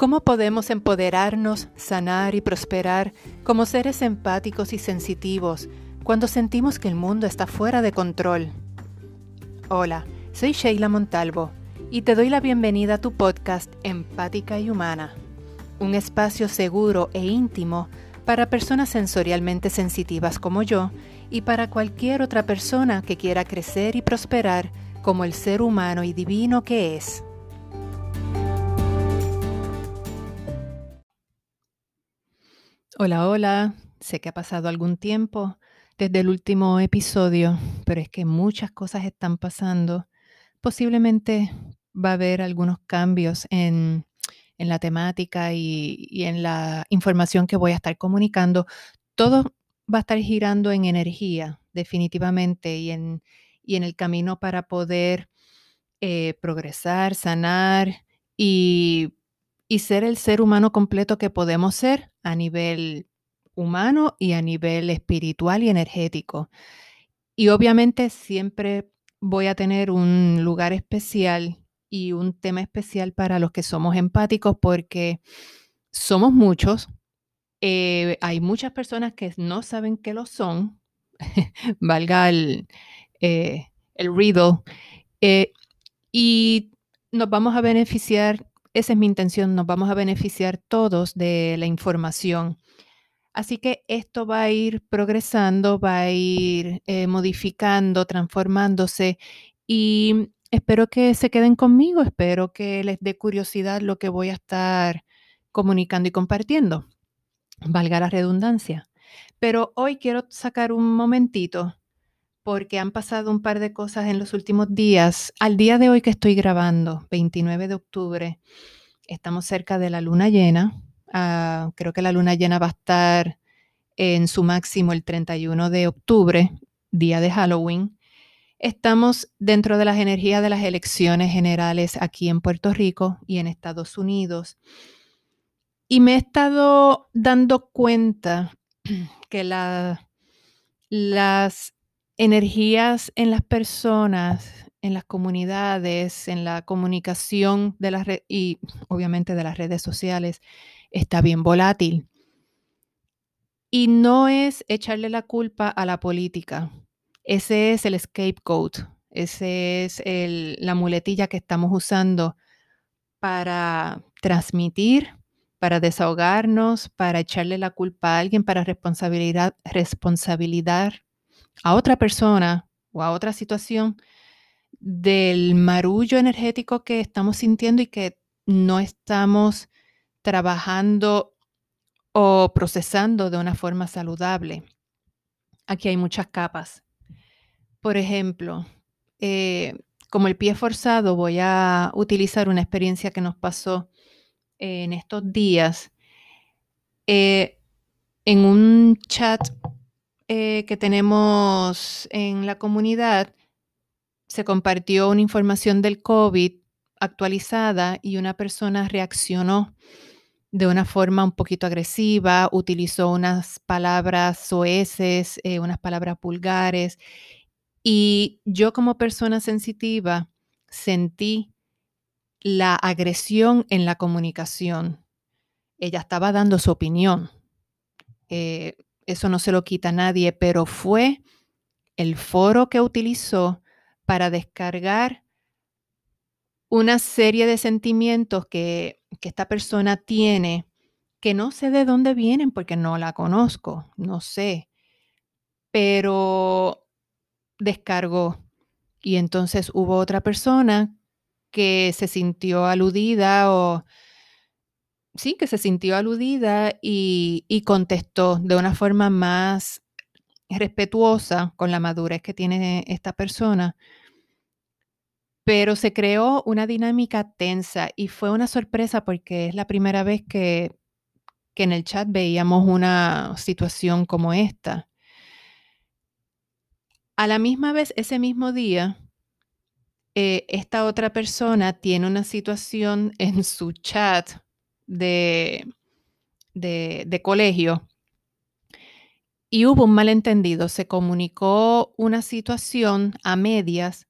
¿Cómo podemos empoderarnos, sanar y prosperar como seres empáticos y sensitivos cuando sentimos que el mundo está fuera de control? Hola, soy Sheila Montalvo y te doy la bienvenida a tu podcast Empática y Humana, un espacio seguro e íntimo para personas sensorialmente sensitivas como yo y para cualquier otra persona que quiera crecer y prosperar como el ser humano y divino que es. Hola, hola. Sé que ha pasado algún tiempo desde el último episodio, pero es que muchas cosas están pasando. Posiblemente va a haber algunos cambios en, la temática y, y, en la información que voy a estar comunicando. Todo va a estar girando en energía, definitivamente, y en, y en el camino para poder eh, progresar, sanar y y ser el ser humano completo que podemos ser a nivel humano y a nivel espiritual y energético. Y obviamente siempre voy a tener un lugar especial y un tema especial para los que somos empáticos porque somos muchos. Eh, hay muchas personas que no saben que lo son, valga el, eh, el riddle, eh, y nos vamos a beneficiar esa es mi intención, nos vamos a beneficiar todos de la información. Así que esto va a ir progresando, va a ir eh, modificando, transformándose y espero que se queden conmigo, espero que les dé curiosidad lo que voy a estar comunicando y compartiendo, valga la redundancia. Pero hoy quiero sacar un momentito porque han pasado un par de cosas en los últimos días. Al día de hoy que estoy grabando, 29 de octubre, estamos cerca de la luna llena. Ah, creo que la luna llena va a estar en su máximo el 31 de octubre, día de Halloween. Estamos dentro de las energías de las elecciones generales aquí en Puerto Rico y en Estados Unidos. Y me he estado dando cuenta que la, las energías en las personas, en las comunidades, en la comunicación de las y obviamente de las redes sociales está bien volátil. Y no es echarle la culpa a la política. Ese es el scapegoat, ese es la muletilla que estamos usando para transmitir, para desahogarnos, para echarle la culpa a alguien, para responsabilidad, responsabilidad a otra persona o a otra situación del marullo energético que estamos sintiendo y que no estamos trabajando o procesando de una forma saludable. Aquí hay muchas capas. Por ejemplo, eh, como el pie forzado, voy a utilizar una experiencia que nos pasó en estos días. Eh, en un chat eh, que tenemos en la comunidad, se compartió una información del COVID actualizada y una persona reaccionó de una forma un poquito agresiva, utilizó unas palabras soeces, eh, unas palabras vulgares. Y yo como persona sensitiva sentí la agresión en la comunicación. Ella estaba dando su opinión. Eh, eso no se lo quita a nadie, pero fue el foro que utilizó para descargar una serie de sentimientos que, que esta persona tiene que no sé de dónde vienen porque no la conozco, no sé, pero descargó. Y entonces hubo otra persona que se sintió aludida o sí, que se sintió aludida y, contestó de una forma más respetuosa con la madurez que tiene esta persona. Pero se creó una dinámica tensa y fue una sorpresa porque es la primera vez que, en el chat veíamos una situación como esta. A la misma vez, ese mismo día, eh, esta otra persona tiene una situación en su chat de, de, colegio y hubo un malentendido. Se comunicó una situación a medias,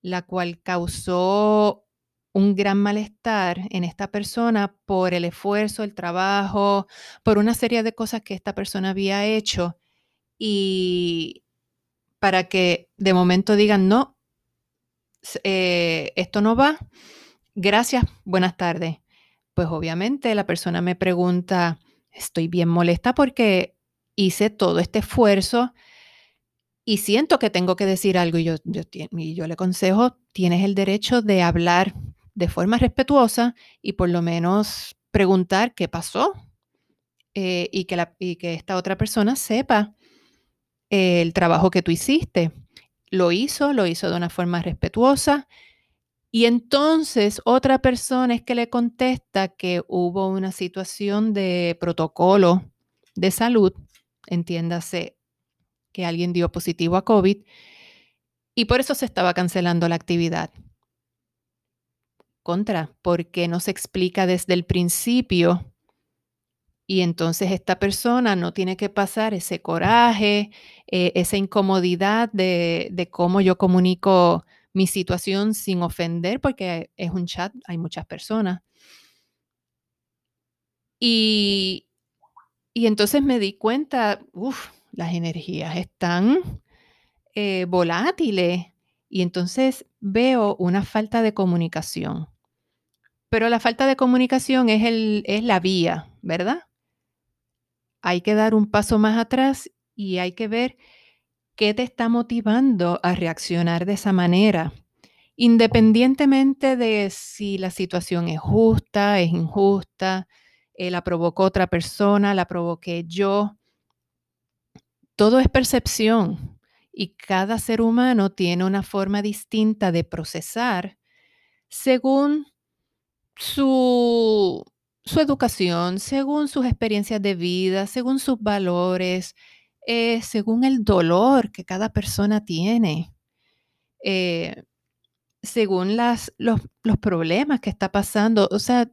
la cual causó un gran malestar en esta persona por el esfuerzo, el trabajo, por una serie de cosas que esta persona había hecho y para que de momento digan, no, eh, esto no va, gracias, buenas tardes. Pues obviamente la persona me pregunta, estoy bien molesta porque hice todo este esfuerzo y siento que tengo que decir algo y yo, yo, le aconsejo, tienes el derecho de hablar de forma respetuosa y por lo menos preguntar qué pasó eh, y, que la, y, que esta otra persona sepa el trabajo que tú hiciste. Lo hizo, lo hizo de una forma respetuosa. Y entonces otra persona es que le contesta que hubo una situación de protocolo de salud, entiéndase que alguien dio positivo a COVID, y por eso se estaba cancelando la actividad. Contra, porque no se explica desde el principio y entonces esta persona no tiene que pasar ese coraje, eh, esa incomodidad de, de, cómo yo comunico mi situación sin ofender, porque es un chat, hay muchas personas. Y, y entonces me di cuenta, uff, las energías están eh, volátiles y entonces veo una falta de comunicación. Pero la falta de comunicación es, el, es la vía, ¿verdad? Hay que dar un paso más atrás y hay que ver qué te está motivando a reaccionar de esa manera, independientemente de si la situación es justa, es injusta, eh, la provocó otra persona, la provoqué yo. Todo es percepción y cada ser humano tiene una forma distinta de procesar según su, su educación, según sus experiencias de vida, según sus valores, eh, según el dolor que cada persona tiene, eh, según las, los, los problemas que está pasando. O sea,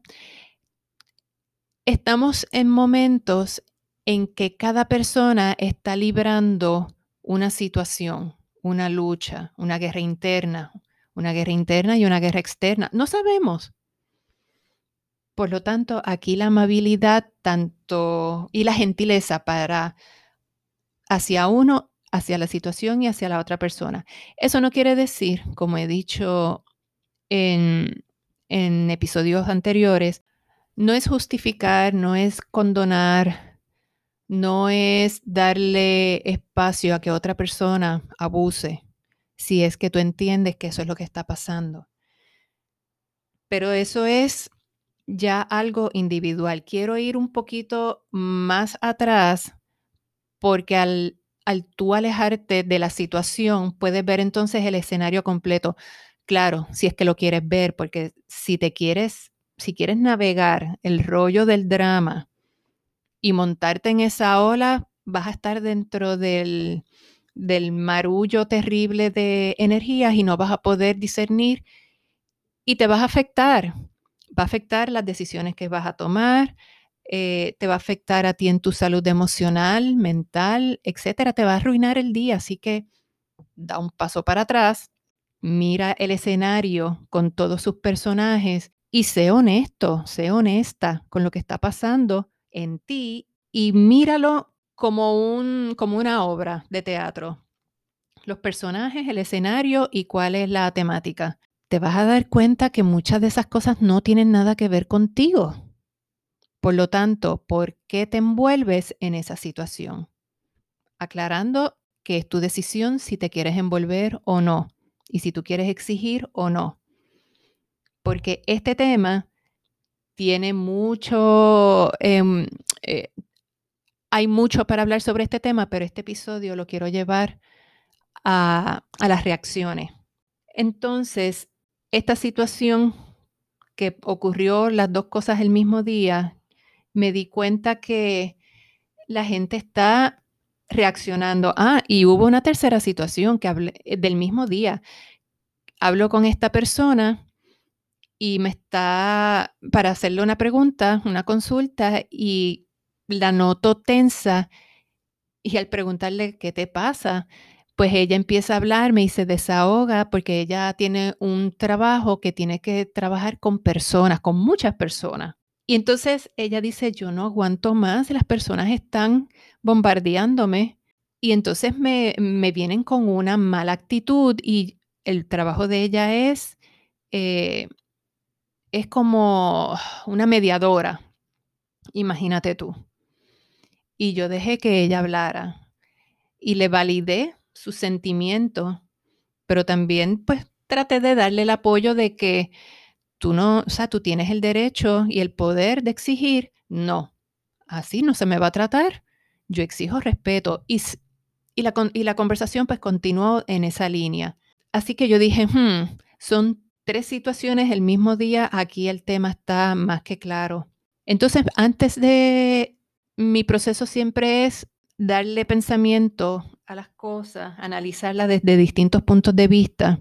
estamos en momentos en que cada persona está librando una situación, una lucha, una guerra interna, una guerra interna y una guerra externa. No sabemos. Por lo tanto, aquí la amabilidad tanto y la gentileza para hacia uno, hacia la situación y hacia la otra persona. Eso no quiere decir, como he dicho en, episodios anteriores, no es justificar, no es condonar, no es darle espacio a que otra persona abuse, si es que tú entiendes que eso es lo que está pasando. Pero eso es ya algo individual. Quiero ir un poquito más atrás porque al, al tú alejarte de la situación puedes ver entonces el escenario completo. Claro, si es que lo quieres ver, porque si te quieres, si quieres navegar el rollo del drama y montarte en esa ola, vas a estar dentro del, del marullo terrible de energías y no vas a poder discernir y te vas a afectar va a afectar las decisiones que vas a tomar, eh, te va a afectar a ti en tu salud emocional, mental, etcétera, te va a arruinar el día. Así que da un paso para atrás, mira el escenario con todos sus personajes y sé honesto, sé honesta con lo que está pasando en ti y míralo como, un, como una obra de teatro. Los personajes, el escenario y cuál es la temática te vas a dar cuenta que muchas de esas cosas no tienen nada que ver contigo. Por lo tanto, ¿por qué te envuelves en esa situación? Aclarando que es tu decisión si te quieres envolver o no, y si tú quieres exigir o no. Porque este tema tiene mucho, em, eh, hay mucho para hablar sobre este tema, pero este episodio lo quiero llevar a, a las reacciones. Entonces, esta situación que ocurrió las dos cosas el mismo día, me di cuenta que la gente está reaccionando. Ah, y hubo una tercera situación que hablé eh, del mismo día. Hablo con esta persona y me está para hacerle una pregunta, una consulta y la noto tensa y al preguntarle qué te pasa, pues ella empieza a hablarme y se desahoga porque ella tiene un trabajo que tiene que trabajar con personas, con muchas personas. Y entonces ella dice, yo no aguanto más, las personas están bombardeándome. Y entonces me, vienen con una mala actitud y el trabajo de ella es, eh, es como una mediadora, imagínate tú. Y yo dejé que ella hablara y le validé su sentimiento, pero también pues traté de darle el apoyo de que tú no, o sea, tú tienes el derecho y el poder de exigir, no, así no se me va a tratar, yo exijo respeto y, y, la, y la conversación pues continuó en esa línea. Así que yo dije, hmm, son tres situaciones el mismo día, aquí el tema está más que claro. Entonces, antes de mi proceso siempre es darle pensamiento a las cosas, analizarlas desde distintos puntos de vista.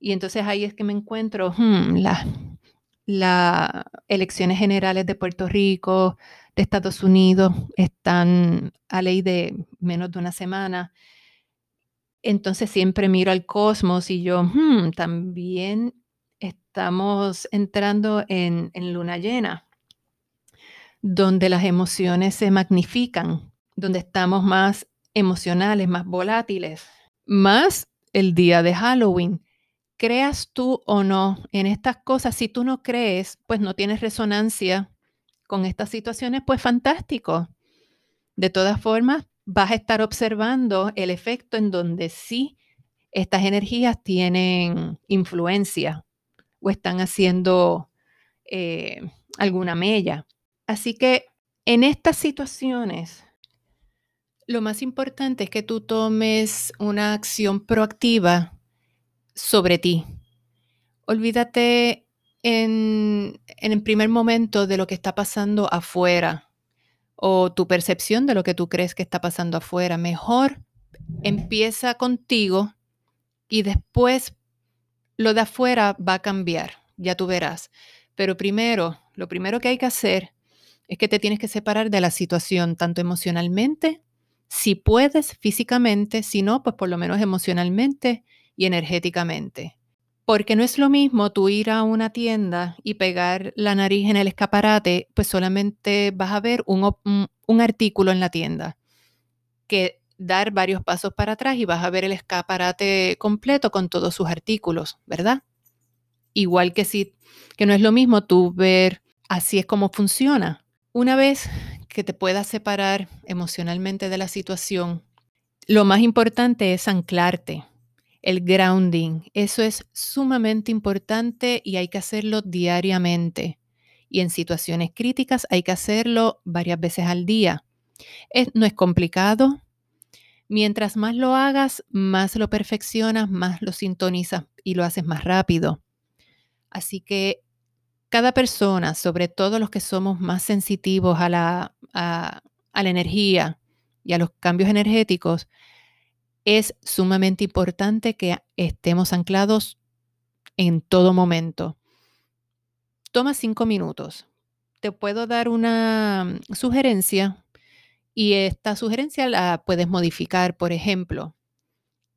Y entonces ahí es que me encuentro, hmm, las elecciones generales de Puerto Rico, de Estados Unidos, están a ley de menos de una semana. Entonces siempre miro al cosmos y yo, hmm, también estamos entrando en luna llena, donde las emociones se magnifican, donde estamos más emocionales, más volátiles, más el día de Halloween. Creas tú o no en estas cosas, si tú no crees, pues no tienes resonancia con estas situaciones, pues fantástico. De todas formas, vas a estar observando el efecto en donde sí estas energías tienen influencia o están haciendo eh, alguna mella. Así que en estas situaciones, lo más importante es que tú tomes una acción proactiva sobre ti. Olvídate en, el primer momento de lo que está pasando afuera o tu percepción de lo que tú crees que está pasando afuera. Mejor empieza contigo y después lo de afuera va a cambiar, ya tú verás. Pero primero, lo primero que hay que hacer es que te tienes que separar de la situación, tanto emocionalmente si puedes físicamente, si no, pues por lo menos emocionalmente y energéticamente. Porque no es lo mismo tú ir a una tienda y pegar la nariz en el escaparate, pues solamente vas a ver un, un, artículo en la tienda, que dar varios pasos para atrás y vas a ver el escaparate completo con todos sus artículos, ¿verdad? Igual que si, que no es lo mismo tú ver así es como funciona. Una vez que te puedas separar emocionalmente de la situación, lo más importante es anclarte, el grounding. Eso es sumamente importante y hay que hacerlo diariamente. Y en situaciones críticas hay que hacerlo varias veces al día. no es complicado. Mientras más lo hagas, más lo perfeccionas, más lo sintonizas y lo haces más rápido. Así que cada persona, sobre todo los que somos más sensitivos a la, energía y a los cambios energéticos, es sumamente importante que estemos anclados en todo momento. Toma cinco minutos. Te puedo dar una sugerencia y esta sugerencia la puedes modificar. Por ejemplo,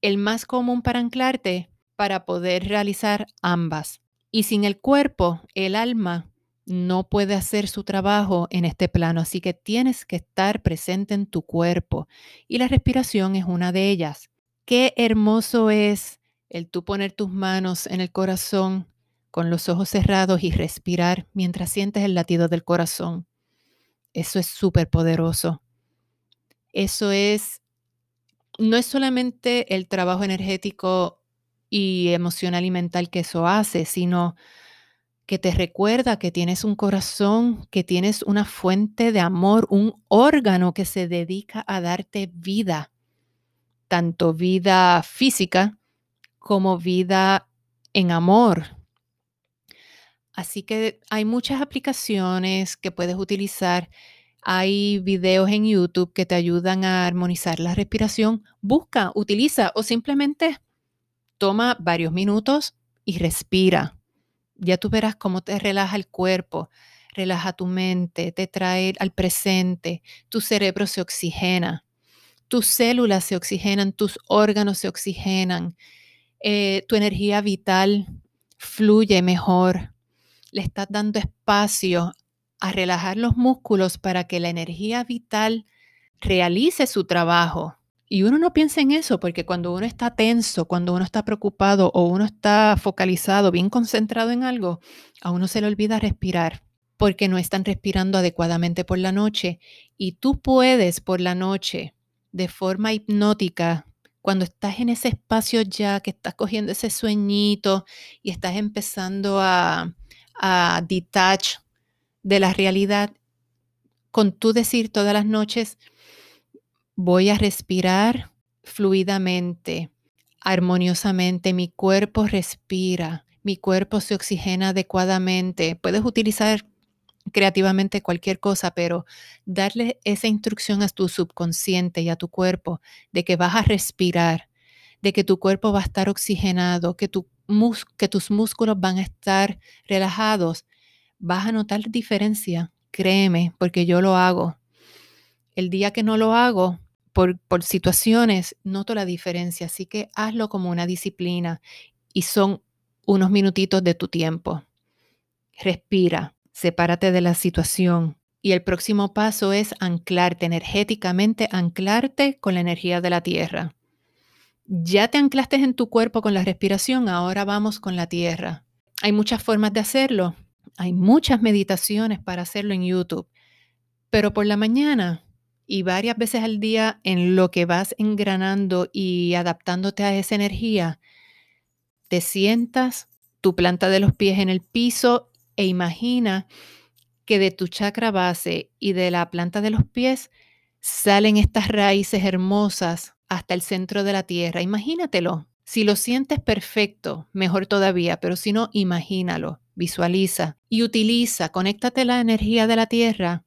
el más común para anclarte para poder realizar ambas y sin el cuerpo, el alma no puede hacer su trabajo en este plano, así que tienes que estar presente en tu cuerpo y la respiración es una de ellas. Qué hermoso es el tú poner tus manos en el corazón con los ojos cerrados y respirar mientras sientes el latido del corazón. Eso es súper poderoso. Eso es, no es solamente el trabajo energético y emocional y mental que eso hace, sino que te recuerda que tienes un corazón, que tienes una fuente de amor, un órgano que se dedica a darte vida, tanto vida física como vida en amor. Así que hay muchas aplicaciones que puedes utilizar. Hay videos en YouTube que te ayudan a armonizar la respiración. Busca, utiliza o simplemente toma varios minutos y respira. Ya tú verás cómo te relaja el cuerpo, relaja tu mente, te trae al presente, tu cerebro se oxigena, tus células se oxigenan, tus órganos se oxigenan, eh, tu energía vital fluye mejor. Le estás dando espacio a relajar los músculos para que la energía vital realice su trabajo. Y uno no piensa en eso porque cuando uno está tenso, cuando uno está preocupado o uno está focalizado, bien concentrado en algo, a uno se le olvida respirar porque no están respirando adecuadamente por la noche. Y tú puedes por la noche, de forma hipnótica, cuando estás en ese espacio ya, que estás cogiendo ese sueñito y estás empezando a, a detach de la realidad, con tú decir todas las noches, voy a respirar fluidamente, armoniosamente, mi cuerpo respira, mi cuerpo se oxigena adecuadamente. Puedes utilizar creativamente cualquier cosa, pero darle esa instrucción a tu subconsciente y a tu cuerpo de que vas a respirar, de que tu cuerpo va a estar oxigenado, que, que tus músculos van a estar relajados, vas a notar diferencia, créeme, porque yo lo hago. El día que no lo hago, por, situaciones, noto la diferencia, así que hazlo como una disciplina y son unos minutitos de tu tiempo. Respira, sepárate de la situación. Y el próximo paso es anclarte energéticamente, anclarte con la energía de la tierra. Ya te anclaste en tu cuerpo con la respiración, ahora vamos con la tierra. Hay muchas formas de hacerlo. Hay muchas meditaciones para hacerlo en YouTube. Pero por la mañana y varias veces al día en lo que vas engranando y adaptándote a esa energía, te sientas, tu planta de los pies en el piso e imagina que de tu chakra base y de la planta de los pies salen estas raíces hermosas hasta el centro de la tierra. Imagínatelo. Si lo sientes perfecto, mejor todavía, pero si no, imagínalo, visualiza y utiliza, conéctate la energía de la tierra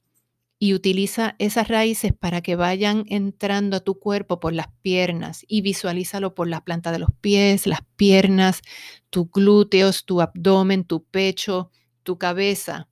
y utiliza esas raíces para que vayan entrando a tu cuerpo por las piernas y visualízalo por la planta de los pies, las piernas, tus glúteos, tu abdomen, tu pecho, tu cabeza,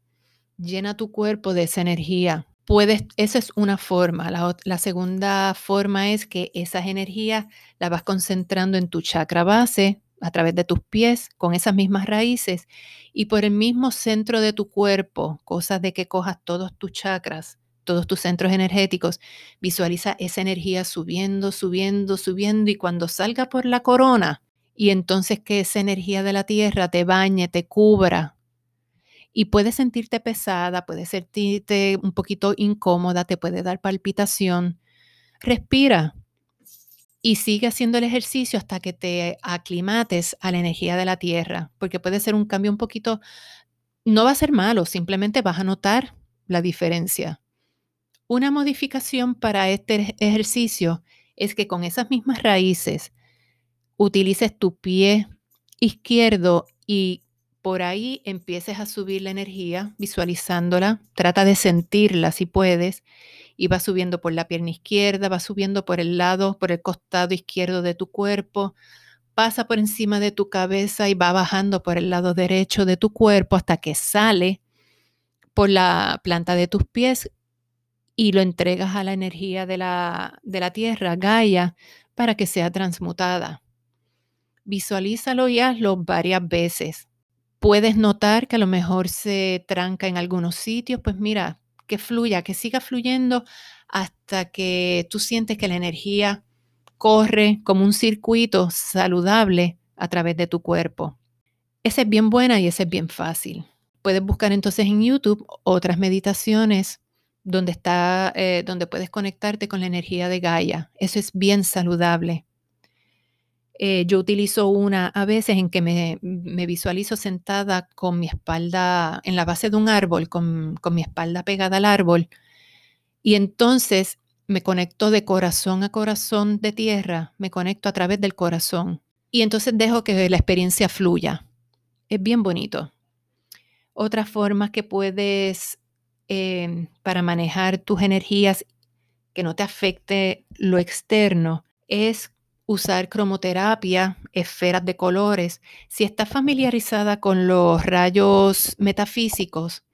llena tu cuerpo de esa energía. Puedes, esa es una forma. La, la segunda forma es que esas energías las vas concentrando en tu chakra base a través de tus pies con esas mismas raíces y por el mismo centro de tu cuerpo, cosas de que cojas todos tus chakras, todos tus centros energéticos, visualiza esa energía subiendo, subiendo, subiendo y cuando salga por la corona y entonces que esa energía de la tierra te bañe, te cubra y puedes sentirte pesada, puedes sentirte un poquito incómoda, te puede dar palpitación. Respira y sigue haciendo el ejercicio hasta que te aclimates a la energía de la tierra, porque puede ser un cambio un poquito, no va a ser malo, simplemente vas a notar la diferencia. Una modificación para este ejercicio es que con esas mismas raíces utilices tu pie izquierdo y por ahí empieces a subir la energía, visualizándola, trata de sentirla si puedes, y va subiendo por la pierna izquierda, va subiendo por el lado, por el costado izquierdo de tu cuerpo, pasa por encima de tu cabeza y va bajando por el lado derecho de tu cuerpo hasta que sale por la planta de tus pies y lo entregas a la energía de la, de la tierra, Gaia, para que sea transmutada. Visualízalo y hazlo varias veces puedes notar que a lo mejor se tranca en algunos sitios, pues mira, que fluya, que siga fluyendo hasta que tú sientes que la energía corre como un circuito saludable a través de tu cuerpo. Esa es bien buena y esa es bien fácil. Puedes buscar entonces en YouTube otras meditaciones donde, está, eh, donde puedes conectarte con la energía de Gaia. Eso es bien saludable. Eh, yo utilizo una a veces en que me, visualizo sentada con mi espalda en la base de un árbol, con, con mi espalda pegada al árbol, y entonces me conecto de corazón a corazón de tierra, me conecto a través del corazón, y entonces dejo que la experiencia fluya. Es bien bonito. Otra forma que puedes, em, para manejar tus energías, que no te afecte lo externo, es usar cromoterapia, esferas de colores. Si estás familiarizada con los rayos metafísicos,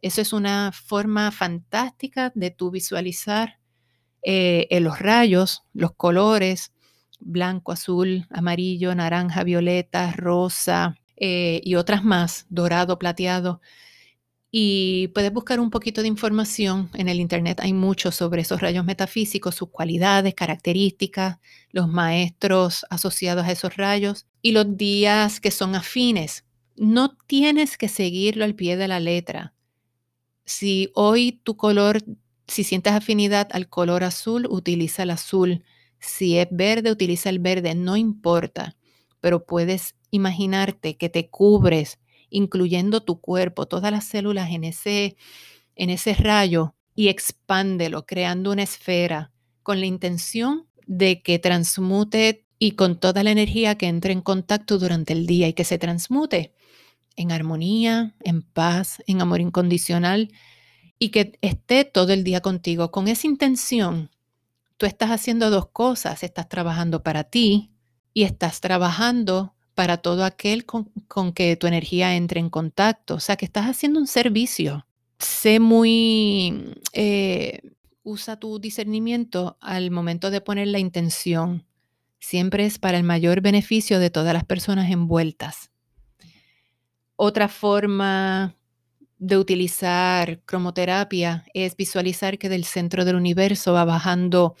eso es una forma fantástica de tú visualizar eh, los rayos, los colores, blanco, azul, amarillo, naranja, violeta, rosa eh, y otras más, dorado, plateado. Y puedes buscar un poquito de información en el Internet. Hay mucho sobre esos rayos metafísicos, sus cualidades, características, los maestros asociados a esos rayos y los días que son afines. No tienes que seguirlo al pie de la letra. Si hoy tu color, si sientes afinidad al color azul, utiliza el azul. Si es verde, utiliza el verde. No importa, pero puedes imaginarte que te cubres incluyendo tu cuerpo, todas las células en ese, en ese rayo y expándelo, creando una esfera con la intención de que transmute y con toda la energía que entre en contacto durante el día y que se transmute en armonía, en paz, en amor incondicional y que esté todo el día contigo. Con esa intención, tú estás haciendo dos cosas. Estás trabajando para ti y estás trabajando para todo aquel con, que tu energía entre en contacto. O sea, que estás haciendo un servicio. Sé muy, eh, usa tu discernimiento al momento de poner la intención. Siempre es para el mayor beneficio de todas las personas envueltas. Otra forma de utilizar cromoterapia es visualizar que del centro del universo va bajando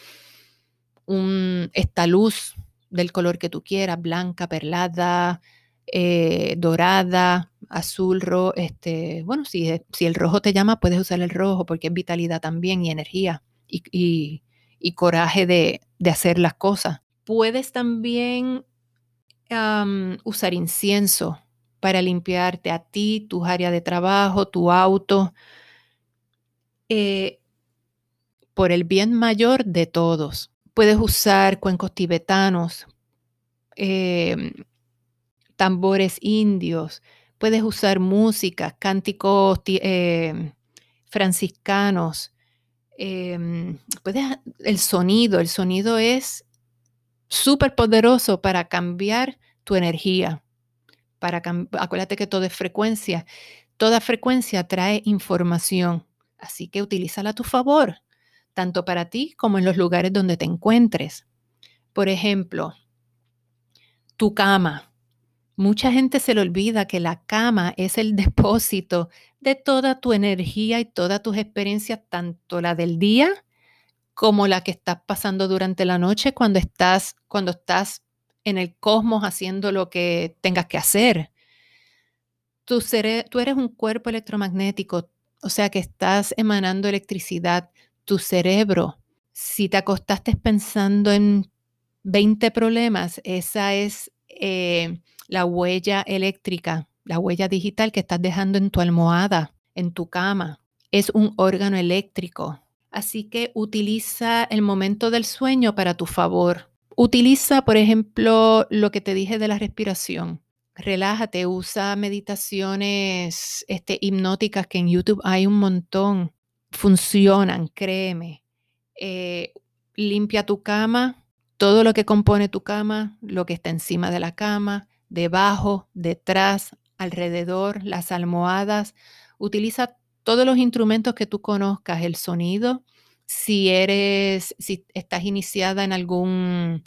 un, esta luz del color que tú quieras, blanca, perlada, eh, dorada, azul, rojo, este, bueno, si, si el rojo te llama, puedes usar el rojo porque es vitalidad también y energía y, coraje de, hacer las cosas. Puedes también usar incienso para limpiarte a ti, tus áreas de trabajo, tu auto, eh, por el bien mayor de todos. Puedes usar cuencos tibetanos, em, tambores indios, puedes usar música, cánticos em, franciscanos, em, puedes, el sonido, el sonido es súper poderoso para cambiar tu energía. Para acuérdate que todo es frecuencia. Toda frecuencia trae información, así que utilízala a tu favor tanto para ti como en los lugares donde te encuentres. Por ejemplo, tu cama. Mucha gente se le olvida que la cama es el depósito de toda tu energía y todas tus experiencias, tanto la del día como la que estás pasando durante la noche cuando estás, cuando estás en el cosmos haciendo lo que tengas que hacer. tú eres un cuerpo electromagnético, o sea que estás emanando electricidad tu cerebro, si te acostaste pensando en 20 problemas, esa es eh, la huella eléctrica, la huella digital que estás dejando en tu almohada, en tu cama. Es un órgano eléctrico. Así que utiliza el momento del sueño para tu favor. Utiliza, por ejemplo, lo que te dije de la respiración. Relájate, usa meditaciones este, hipnóticas que en YouTube hay un montón funcionan, créeme. Eh, limpia tu cama, todo lo que compone tu cama, lo que está encima de la cama, debajo, detrás, alrededor, las almohadas. Utiliza todos los instrumentos que tú conozcas, el sonido. Si eres, si estás iniciada en algún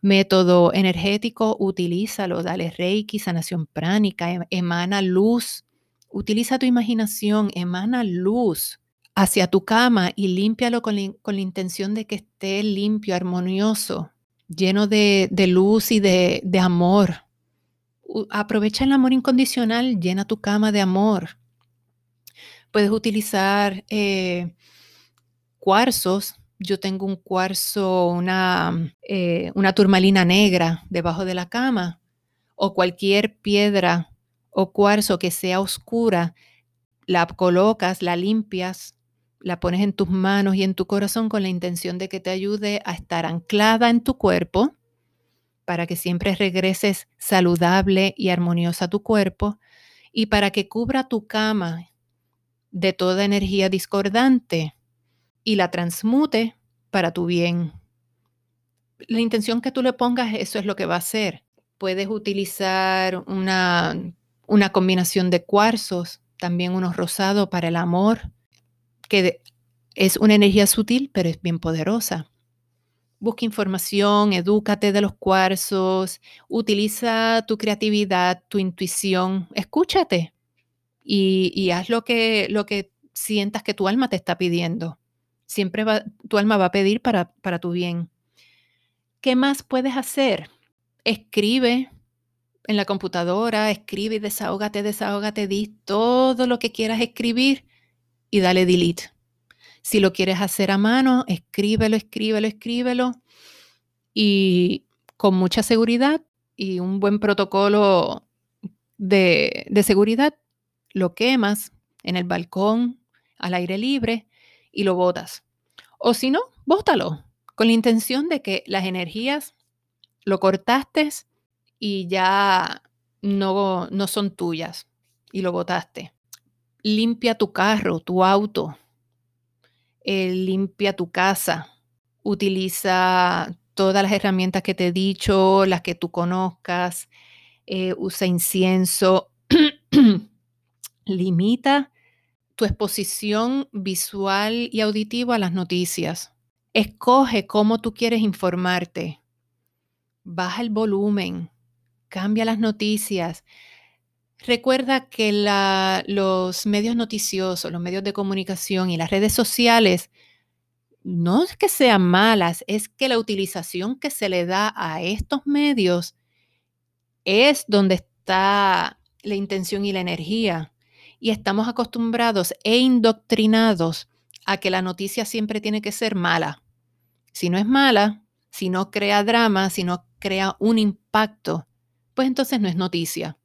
método energético, utilízalo, dale reiki, sanación pránica, em, emana luz. Utiliza tu imaginación, emana luz hacia tu cama y límpialo con la, intención de que esté limpio, armonioso, lleno de, luz y de, amor. aprovecha el amor incondicional, llena tu cama de amor. Puedes utilizar eh, cuarzos. Yo tengo un cuarzo, una, eh, una turmalina negra debajo de la cama o cualquier piedra o cuarzo que sea oscura, la colocas, la limpias la pones en tus manos y en tu corazón con la intención de que te ayude a estar anclada en tu cuerpo para que siempre regreses saludable y armoniosa a tu cuerpo y para que cubra tu cama de toda energía discordante y la transmute para tu bien. La intención que tú le pongas, eso es lo que va a hacer. Puedes utilizar una, una combinación de cuarzos, también unos rosados para el amor, que Es una energía sutil, pero es bien poderosa. Busca información, edúcate de los cuarzos, utiliza tu creatividad, tu intuición, escúchate y, haz lo que, lo que sientas que tu alma te está pidiendo. Siempre va, tu alma va a pedir para, para tu bien. ¿Qué más puedes hacer? Escribe en la computadora, escribe y desahógate, desahógate, di todo lo que quieras escribir y dale delete. Si lo quieres hacer a mano, escríbelo, escríbelo, escríbelo. Y con mucha seguridad y un buen protocolo de, de seguridad, lo quemas en el balcón, al aire libre y lo botas. O si no, bótalo con la intención de que las energías lo cortaste y ya no, no son tuyas y lo botaste. Limpia tu carro, tu auto, eh, limpia tu casa, utiliza todas las herramientas que te he dicho, las que tú conozcas, eh, usa incienso, limita tu exposición visual y auditiva a las noticias. Escoge cómo tú quieres informarte. Baja el volumen, cambia las noticias. Recuerda que los medios noticiosos, los medios de comunicación y las redes sociales no es que sean malas, es que la utilización que se le da a estos medios es donde está la intención y la energía. Y estamos acostumbrados e indoctrinados a que la noticia siempre tiene que ser mala. Si no es mala, si no crea drama, si no crea un impacto, pues entonces no es noticia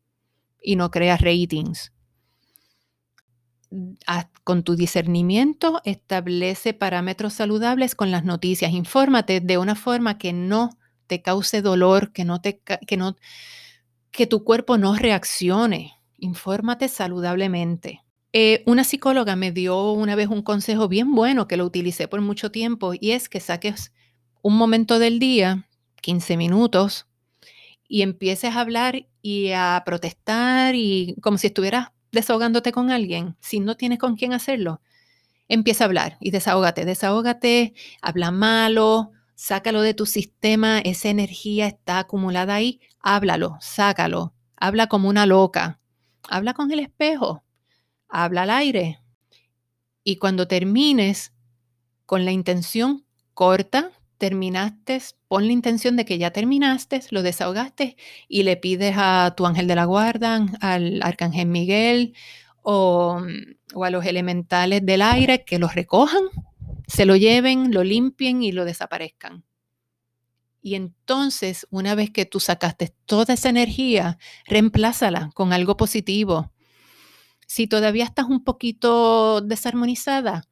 y no crea ratings. Con tu discernimiento establece parámetros saludables con las noticias. Infórmate de una forma que no te cause dolor, que, no te, que, no, que tu cuerpo no reaccione. Infórmate saludablemente. Eh, una psicóloga me dio una vez un consejo bien bueno que lo utilicé por mucho tiempo y es que saques un momento del día, 15 minutos, y empieces a hablar y a protestar y como si estuvieras desahogándote con alguien, si no tienes con quién hacerlo, empieza a hablar y desahógate, desahógate, habla malo, sácalo de tu sistema, esa energía está acumulada ahí, háblalo, sácalo, habla como una loca, habla con el espejo, habla al aire. Y cuando termines con la intención corta, terminaste, pon la intención de que ya terminaste, lo desahogaste y le pides a tu ángel de la guarda, al arcángel Miguel o, o a los elementales del aire que los recojan, se lo lleven, lo limpien y lo desaparezcan. Y entonces, una vez que tú sacaste toda esa energía, reemplázala con algo positivo. Si todavía estás un poquito desarmonizada,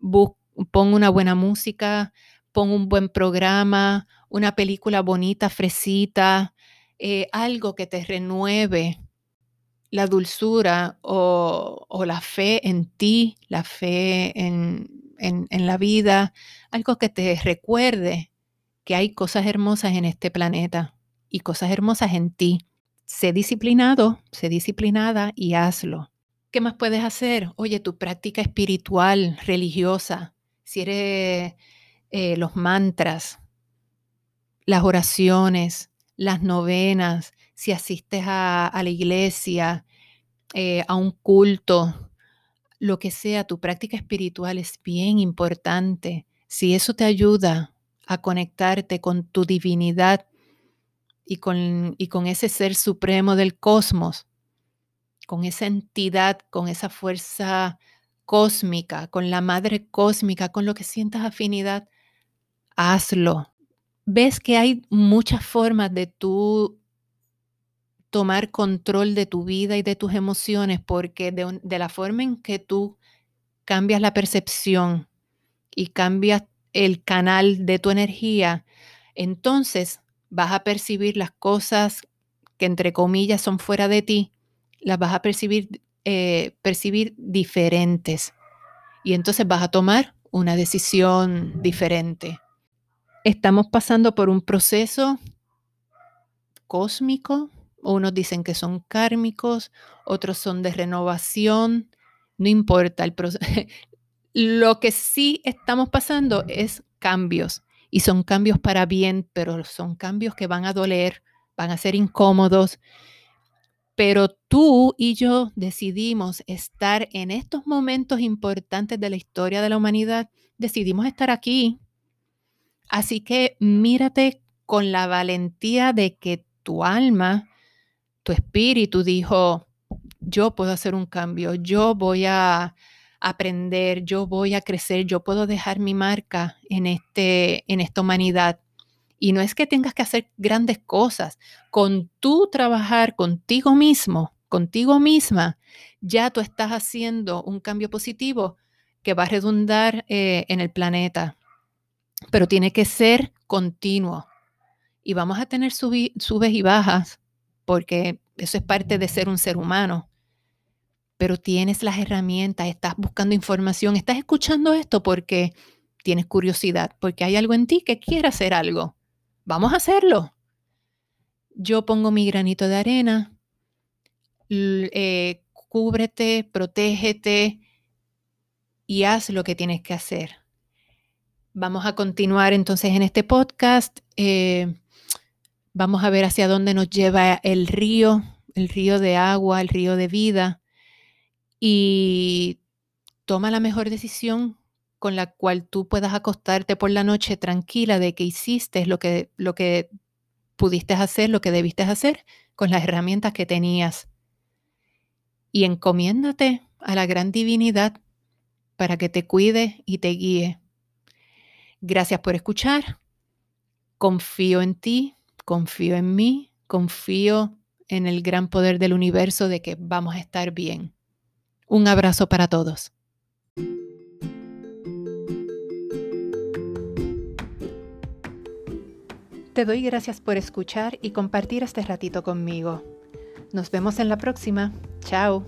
pon una buena música, pon un buen programa, una película bonita, fresita, eh, algo que te renueve la dulzura o, la fe en ti, la fe en, en la vida, algo que te recuerde que hay cosas hermosas en este planeta y cosas hermosas en ti. Sé disciplinado, sé disciplinada y hazlo. ¿Qué más puedes hacer? Oye, tu práctica espiritual, religiosa, si eres eh, los mantras, las oraciones, las novenas, si asistes a, la iglesia, eh, a un culto, lo que sea, tu práctica espiritual es bien importante. Si eso te ayuda a conectarte con tu divinidad y con, y con ese ser supremo del cosmos, con esa entidad, con esa fuerza cósmica, con la madre cósmica, con lo que sientas afinidad, hazlo. Ves que hay muchas formas de tú tomar control de tu vida y de tus emociones, porque de, la forma en que tú cambias la percepción y cambias el canal de tu energía, entonces vas a percibir las cosas que entre comillas son fuera de ti las vas a percibir, eh, percibir diferentes. Y entonces vas a tomar una decisión diferente. Estamos pasando por un proceso cósmico, unos dicen que son kármicos, otros son de renovación, no importa, el Lo que sí estamos pasando es cambios y son cambios para bien, pero son cambios que van a doler, van a ser incómodos. Pero tú y yo decidimos estar en estos momentos importantes de la historia de la humanidad, decidimos estar aquí. Así que mírate con la valentía de que tu alma, tu espíritu dijo, yo puedo hacer un cambio, yo voy a aprender, yo voy a crecer, yo puedo dejar mi marca en, este, en esta humanidad. Y no es que tengas que hacer grandes cosas, con tú trabajar contigo mismo, contigo misma, ya tú estás haciendo un cambio positivo que va a redundar eh, en el planeta. Pero tiene que ser continuo. Y vamos a tener subes y bajas, porque eso es parte de ser un ser humano pero tienes las herramientas, estás buscando información, estás escuchando esto porque tienes curiosidad, porque hay algo en ti que quiere hacer algo. Vamos a hacerlo. Yo pongo mi granito de arena, eh, cúbrete, protégete y haz lo que tienes que hacer. Vamos a continuar entonces en este podcast. Eh, vamos a ver hacia dónde nos lleva el río, el río de agua, el río de vida y toma la mejor decisión con la cual tú puedas acostarte por la noche tranquila de que hiciste lo que, lo que pudiste hacer, lo que debiste hacer con las herramientas que tenías. Y encomiéndate a la gran divinidad para que te cuide y te guíe. Gracias por escuchar. Confío en ti, confío en mí, confío en el gran poder del universo de que vamos a estar bien. Un abrazo para todos. Te doy gracias por escuchar y compartir este ratito conmigo. Nos vemos en la próxima. Chao.